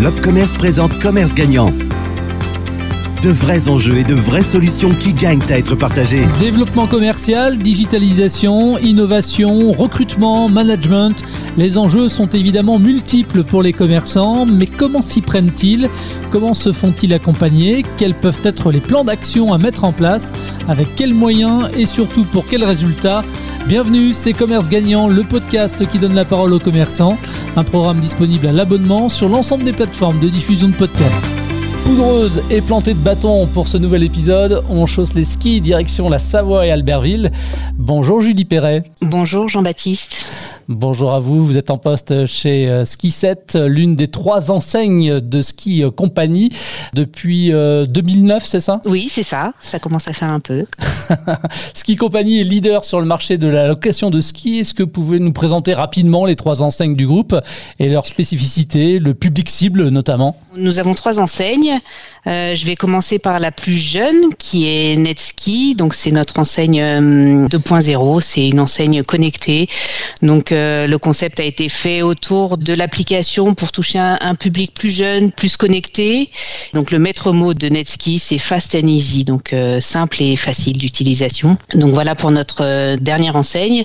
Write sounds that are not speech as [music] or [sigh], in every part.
L'Opcommerce présente Commerce Gagnant. De vrais enjeux et de vraies solutions qui gagnent à être partagés. Développement commercial, digitalisation, innovation, recrutement, management. Les enjeux sont évidemment multiples pour les commerçants, mais comment s'y prennent-ils? Comment se font-ils accompagner? Quels peuvent être les plans d'action à mettre en place? Avec quels moyens et surtout pour quels résultats? Bienvenue, c'est Commerce Gagnant, le podcast qui donne la parole aux commerçants. Un programme disponible à l'abonnement sur l'ensemble des plateformes de diffusion de podcasts. Poudreuse et plantée de bâtons pour ce nouvel épisode. On chausse les skis direction la Savoie et Albertville. Bonjour Julie Perret. Bonjour Jean-Baptiste. Bonjour à vous, vous êtes en poste chez euh, Ski 7, l'une des trois enseignes de ski euh, compagnie depuis 2009, euh, c'est ça? Oui, c'est ça, ça commence à faire un peu. [laughs] ski compagnie est leader sur le marché de la location de ski. Est-ce que vous pouvez nous présenter rapidement les trois enseignes du groupe et leurs spécificités, le public cible notamment? Nous avons trois enseignes. je vais commencer par la plus jeune qui est Netski, donc c'est notre enseigne 2.0, c'est une enseigne connectée. Donc le concept a été fait autour de l'application pour toucher un, public plus jeune, plus connecté. Donc le maître mot de Netski, c'est fast and easy, donc euh, simple et facile d'utilisation. Donc voilà pour notre euh, dernière enseigne.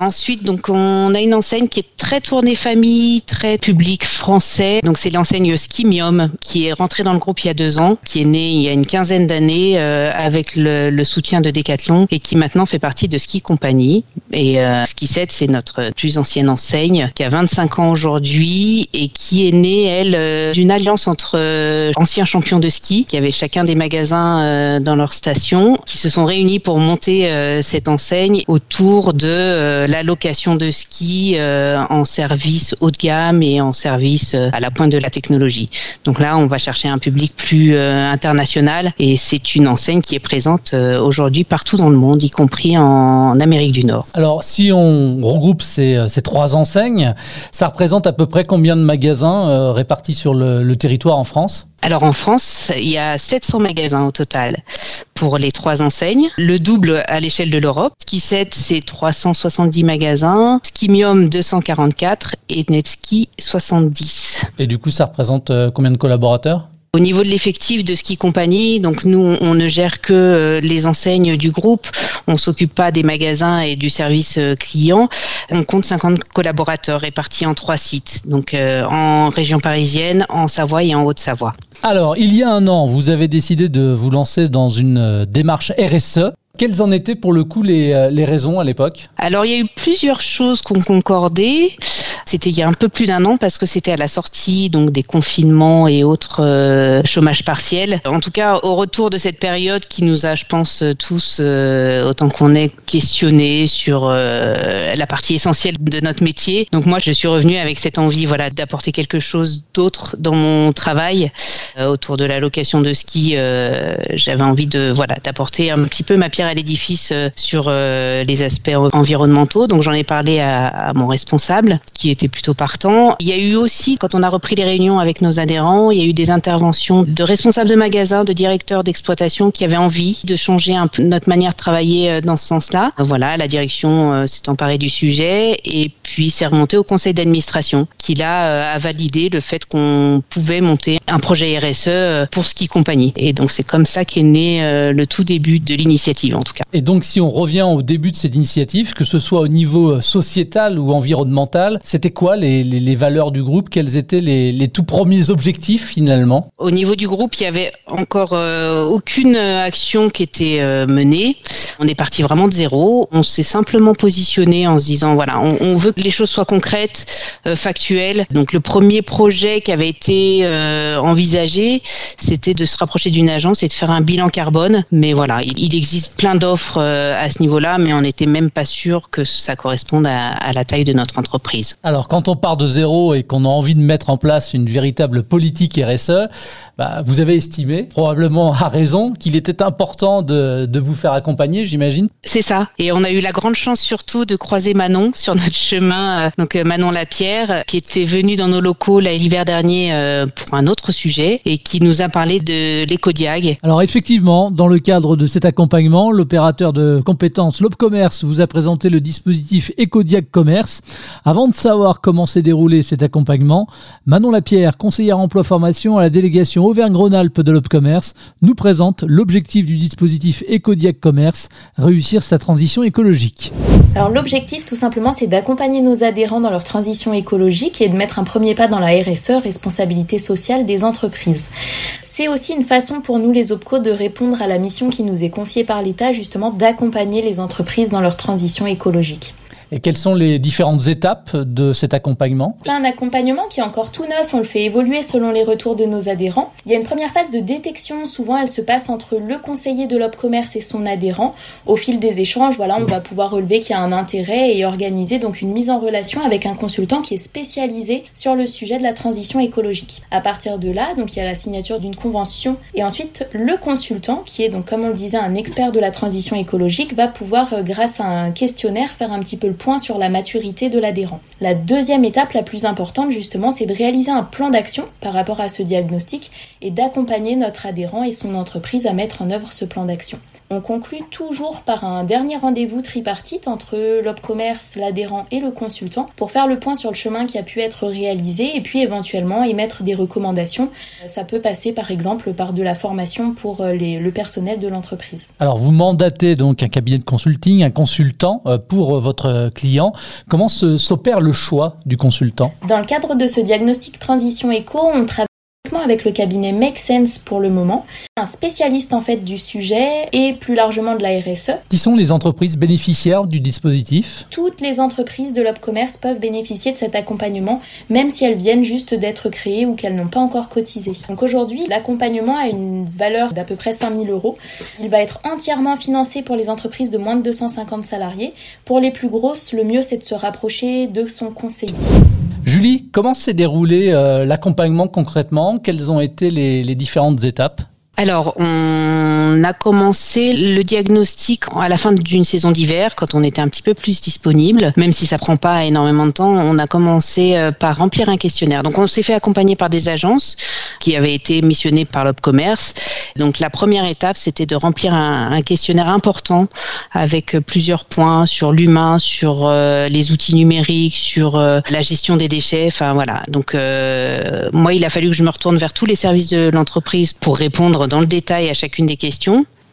Ensuite, donc on a une enseigne qui est très tournée famille, très public français. Donc c'est l'enseigne Skimium qui est rentrée dans le groupe il y a deux ans, qui est née il y a une quinzaine d'années euh, avec le, soutien de Decathlon et qui maintenant fait partie de Ski Company. Et Ski 7, c'est notre plus ancienne enseigne, qui a 25 ans aujourd'hui et qui est née, elle, euh, d'une alliance entre euh, anciens champions de ski, qui avaient chacun des magasins euh, dans leur station, qui se sont réunis pour monter cette enseigne autour de la location de ski en service haut de gamme et en service à la pointe de la technologie. Donc là, on va chercher un public plus international et c'est une enseigne qui est présente aujourd'hui partout dans le monde, y compris en Amérique du Nord. Alors, si on regroupe ces euh, ces, trois enseignes. Ça représente à peu près combien de magasins euh, répartis sur le, territoire en France? Alors en France, il y a 700 magasins au total pour les trois enseignes. Le double à l'échelle de l'Europe. Ski 7, c'est 370 magasins. Skimium, 244 et Netski, 70. Et du coup, ça représente euh, combien de collaborateurs? Au niveau de l'effectif de Ski Company, donc nous, on ne gère que euh, les enseignes du groupe. On s'occupe pas des magasins et du service euh, client. On compte 50 collaborateurs répartis en trois sites, donc euh, en région parisienne, en Savoie et en Haute-Savoie. Alors, il y a un an, vous avez décidé de vous lancer dans une démarche RSE. Quelles en étaient pour le coup les, les raisons à l'époque Alors il y a eu plusieurs choses qu'on concordait. C'était il y a un peu plus d'un an parce que c'était à la sortie donc des confinements et autres euh, chômages partiels. En tout cas, au retour de cette période qui nous a, je pense, tous euh, autant qu'on est questionné sur euh, la partie essentielle de notre métier. Donc moi, je suis revenue avec cette envie, voilà, d'apporter quelque chose d'autre dans mon travail autour de la location de ski. J'avais envie de, voilà, d'apporter un petit peu ma pierre à l'édifice sur les aspects environnementaux. Donc j'en ai parlé à, mon responsable qui était plutôt partant. Il y a eu aussi, quand on a repris les réunions avec nos adhérents, il y a eu des interventions de responsables de magasins, de directeurs d'exploitation qui avaient envie de changer un peu notre manière de travailler euh, dans ce sens-là. Voilà, la direction euh, s'est emparée du sujet et puis c'est remonté au conseil d'administration qui là euh, a validé le fait qu'on pouvait monter un projet RSE pour Ski Compagnie. Et donc c'est comme ça qu'est né le tout début de l'initiative en tout cas. Et donc si on revient au début de cette initiative, que ce soit au niveau sociétal ou environnemental, c'était quoi les, valeurs du groupe? Quels étaient les, tout premiers objectifs finalement? Au niveau du groupe, il y avait encore euh, aucune action qui était euh, menée. On est parti vraiment de zéro. On s'est simplement positionné en se disant voilà, on, veut que les choses soient concrètes, euh, factuelles. Donc le premier projet qui avait été envisagé, c'était de se rapprocher d'une agence et de faire un bilan carbone. Mais voilà, il, existe plein d'offres à ce niveau-là, mais on n'était même pas sûr que ça corresponde à, à la taille de notre entreprise. Alors, quand on part de zéro et qu'on a envie de mettre en place une véritable politique RSE, bah, vous avez estimé, probablement à raison, qu'il était important de, de, vous faire accompagner, j'imagine. C'est ça. Et on a eu la grande chance surtout de croiser Manon [laughs] sur notre chemin, euh, donc euh, Manon Lapierre, qui était venue dans nos locaux l'hiver dernier euh, pour un autre sujet et qui nous a parlé de l'écodiag. Alors effectivement, dans le cadre de cet accompagnement, l'opérateur de compétences Commerce vous a présenté le dispositif EcoDiag Commerce. Avant de savoir comment s'est déroulé cet accompagnement, Manon Lapierre, conseillère emploi-formation à la délégation Auvergne-Rhône-Alpes de Commerce, nous présente l'objectif du dispositif EcoDiag Commerce, réussir sa transition écologique. Alors l'objectif tout simplement c'est d'accompagner nos adhérents dans leur transition écologique et de mettre un premier pas dans la RSE, responsabilité sociale des entreprises. C'est aussi une façon pour nous les OPCO de répondre à la mission qui nous est confiée par l'État justement d'accompagner les entreprises dans leur transition écologique. Et quelles sont les différentes étapes de cet accompagnement? C'est un accompagnement qui est encore tout neuf, on le fait évoluer selon les retours de nos adhérents. Il y a une première phase de détection, souvent elle se passe entre le conseiller de l'OP-commerce et son adhérent. Au fil des échanges, voilà, on va pouvoir relever qu'il y a un intérêt et organiser donc une mise en relation avec un consultant qui est spécialisé sur le sujet de la transition écologique. À partir de là, donc il y a la signature d'une convention et ensuite le consultant qui est donc comme on le disait un expert de la transition écologique va pouvoir euh, grâce à un questionnaire faire un petit peu le sur la maturité de l'adhérent. La deuxième étape la plus importante justement, c'est de réaliser un plan d'action par rapport à ce diagnostic et d'accompagner notre adhérent et son entreprise à mettre en œuvre ce plan d'action. On conclut toujours par un dernier rendez-vous tripartite entre l'OP-commerce, l'adhérent et le consultant pour faire le point sur le chemin qui a pu être réalisé et puis éventuellement émettre des recommandations. Ça peut passer par exemple par de la formation pour euh, le personnel de l'entreprise. Alors vous mandatez donc un cabinet de consulting, un consultant euh, pour votre client. Comment s'opère le choix du consultant? Dans le cadre de ce diagnostic transition éco, on travaille avec le cabinet Make Sense pour le moment, un spécialiste en fait du sujet et plus largement de la RSE. Qui sont les entreprises bénéficiaires du dispositif? Toutes les entreprises de l'Op-Commerce peuvent bénéficier de cet accompagnement, même si elles viennent juste d'être créées ou qu'elles n'ont pas encore cotisé. Donc aujourd'hui, l'accompagnement a une valeur d'à peu près 5000 euros. Il va être entièrement financé pour les entreprises de moins de 250 salariés. Pour les plus grosses, le mieux c'est de se rapprocher de son conseiller. Julie, comment s'est déroulé euh, l'accompagnement concrètement? Quelles ont été les différentes étapes? Alors, on a commencé le diagnostic à la fin d'une saison d'hiver, quand on était un petit peu plus disponible, même si ça prend pas énormément de temps. On a commencé euh, par remplir un questionnaire. Donc, on s'est fait accompagner par des agences qui avaient été missionnées par l'Opcommerce. Donc, la première étape, c'était de remplir un, questionnaire important avec plusieurs points sur l'humain, sur euh, les outils numériques, sur euh, la gestion des déchets. Enfin, voilà. Donc, moi, il a fallu que je me retourne vers tous les services de l'entreprise pour répondre dans le détail à chacune des questions.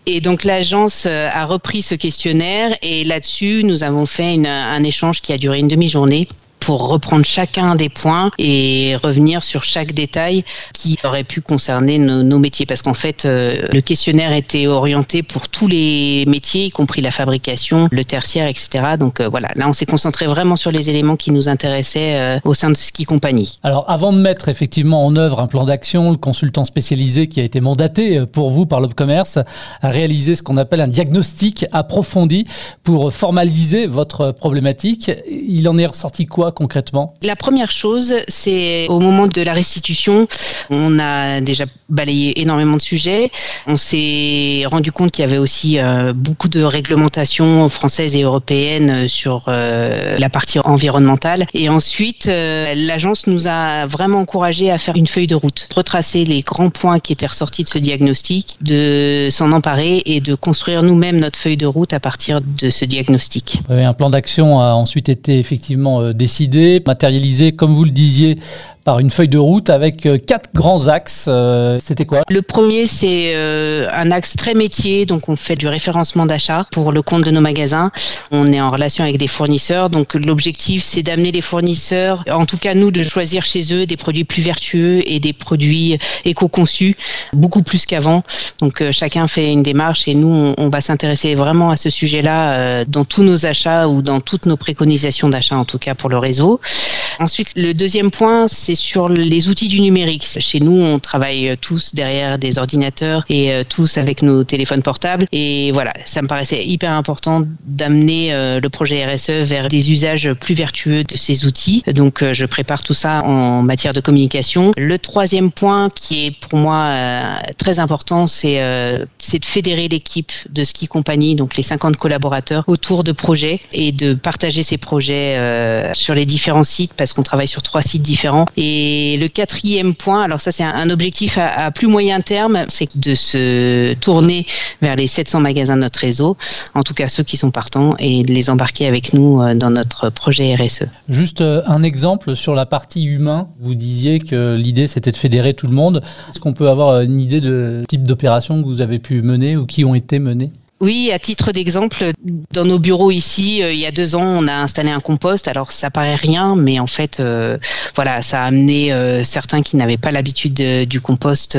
Et donc l'agence euh, a repris ce questionnaire. Et là-dessus, nous avons fait un échange qui a duré une demi-journée pour reprendre chacun des points et revenir sur chaque détail qui aurait pu concerner nos, métiers. Parce qu'en fait, euh, le questionnaire était orienté pour tous les métiers, y compris la fabrication, le tertiaire, etc. Donc euh, voilà, là on s'est concentré vraiment sur les éléments qui nous intéressaient euh, au sein de Ski Company. Alors avant de mettre effectivement en œuvre un plan d'action, le consultant spécialisé qui a été mandaté pour vous par l'Opcommerce a réalisé ce qu'on appelle un diagnostic approfondi pour formaliser votre problématique. Il en est ressorti quoi concrètement? La première chose, c'est au moment de la restitution, on a déjà balayé énormément de sujets. On s'est rendu compte qu'il y avait aussi euh, beaucoup de réglementations françaises et européennes sur euh, la partie environnementale. Et ensuite, euh, l'agence nous a vraiment encouragé à faire une feuille de route, retracer les grands points qui étaient ressortis de ce diagnostic, de s'en emparer et de construire nous-mêmes notre feuille de route à partir de ce diagnostic. Un plan d'action a ensuite été effectivement décidé matérialisé, comme vous le disiez, par une feuille de route avec euh, quatre grands axes. Euh, c'était quoi? Le premier, c'est euh, un axe très métier. Donc, on fait du référencement d'achat pour le compte de nos magasins. On est en relation avec des fournisseurs. Donc, l'objectif, c'est d'amener les fournisseurs, en tout cas nous, de choisir chez eux des produits plus vertueux et des produits éco-conçus, beaucoup plus qu'avant. Donc, chacun fait une démarche et nous, on, va s'intéresser vraiment à ce sujet-là dans tous nos achats ou dans toutes nos préconisations d'achat, en tout cas pour le réseau. Ensuite, le deuxième point, c'est sur les outils du numérique. Chez nous, on travaille tous derrière des ordinateurs et euh, tous avec nos téléphones portables. Et voilà, ça me paraissait hyper important d'amener euh, le projet RSE vers des usages plus vertueux de ces outils. Donc, euh, je prépare tout ça en matière de communication. Le troisième point qui est pour moi très important, c'est de fédérer l'équipe de Ski Company, donc les 50 collaborateurs, autour de projets et de partager ces projets sur les différents sites parce qu'on travaille sur trois sites différents. Et le quatrième point, alors ça c'est un, objectif à, plus moyen terme, c'est de se tourner vers les 700 magasins de notre réseau, en tout cas ceux qui sont partants, et de les embarquer avec nous euh, dans notre projet RSE. Juste euh, un exemple sur la partie humain. Vous disiez que l'idée c'était de fédérer tout le monde. Est-ce qu'on peut avoir une idée de type d'opération que vous avez pu mener ou qui ont été menées? Oui, à titre d'exemple, dans nos bureaux ici, euh, il y a deux ans, on a installé un compost. Alors ça paraît rien, mais en fait, euh, voilà, ça a amené euh, certains qui n'avaient pas l'habitude du compost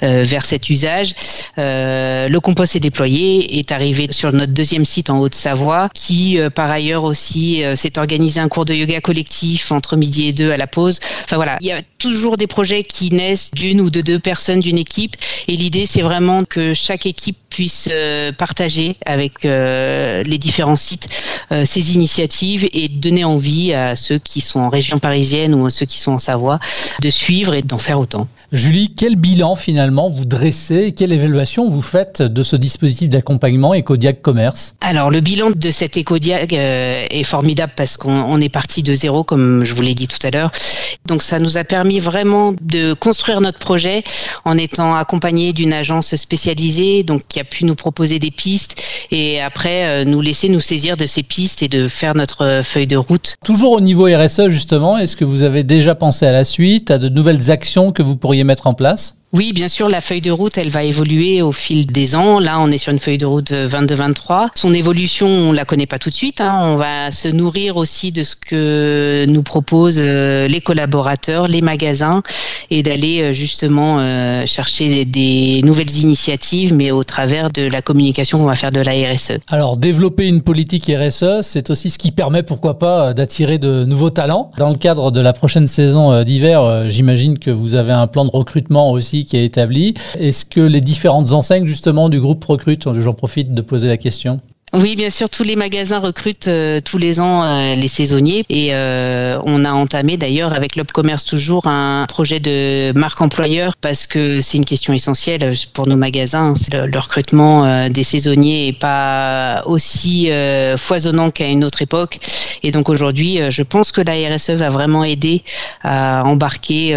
vers cet usage. le compost est déployé, est arrivé sur notre deuxième site en Haute-Savoie, qui par ailleurs aussi s'est organisé un cours de yoga collectif entre midi et deux à la pause. Enfin voilà, il y a toujours des projets qui naissent d'une ou de deux personnes d'une équipe, et l'idée c'est vraiment que chaque équipe puisse partager avec euh, les différents sites euh, ces initiatives et donner envie à ceux qui sont en région parisienne ou à ceux qui sont en Savoie de suivre et d'en faire autant. Julie, quel bilan finalement vous dressez Quelle évaluation vous faites de ce dispositif d'accompagnement Ecodiag Commerce? Alors le bilan de cet Ecodiag euh, est formidable parce qu'on est parti de zéro, comme je vous l'ai dit tout à l'heure. Donc ça nous a permis vraiment de construire notre projet en étant accompagné d'une agence spécialisée, donc qui a pu nous proposer des pistes et après euh, nous laisser nous saisir de ces pistes et de faire notre euh, feuille de route. Toujours au niveau RSE justement, est-ce que vous avez déjà pensé à la suite, à de nouvelles actions que vous pourriez mettre en place? Oui, bien sûr, la feuille de route, elle va évoluer au fil des ans. Là, on est sur une feuille de route 22-23. Son évolution, on la connaît pas tout de suite. Hein. On va se nourrir aussi de ce que nous proposent euh, les collaborateurs, les magasins, et d'aller euh, justement euh, chercher des nouvelles initiatives, mais au travers de la communication qu'on va faire de la RSE. Alors, développer une politique RSE, c'est aussi ce qui permet, pourquoi pas, d'attirer de nouveaux talents. Dans le cadre de la prochaine saison d'hiver, j'imagine que vous avez un plan de recrutement aussi qui est établi. Est-ce que les différentes enseignes justement du groupe recrutent J'en profite de poser la question. Oui, bien sûr, tous les magasins recrutent euh, tous les ans euh, les saisonniers et euh, on a entamé d'ailleurs avec l'Opcommerce toujours un projet de marque employeur parce que c'est une question essentielle pour nos magasins. Le, le, recrutement des saisonniers est pas aussi foisonnant qu'à une autre époque et donc aujourd'hui, je pense que la RSE va vraiment aider à embarquer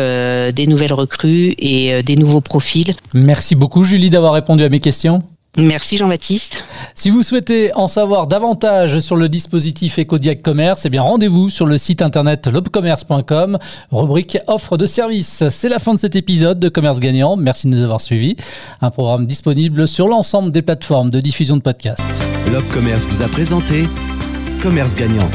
des nouvelles recrues et des nouveaux profils. Merci beaucoup Julie d'avoir répondu à mes questions. Merci Jean-Baptiste. Si vous souhaitez en savoir davantage sur le dispositif EcoDiag Commerce, eh bien rendez-vous sur le site internet lobcommerce.com, rubrique offre de services. C'est la fin de cet épisode de Commerce Gagnant. Merci de nous avoir suivis. Un programme disponible sur l'ensemble des plateformes de diffusion de podcasts. Lobcommerce vous a présenté Commerce Gagnant.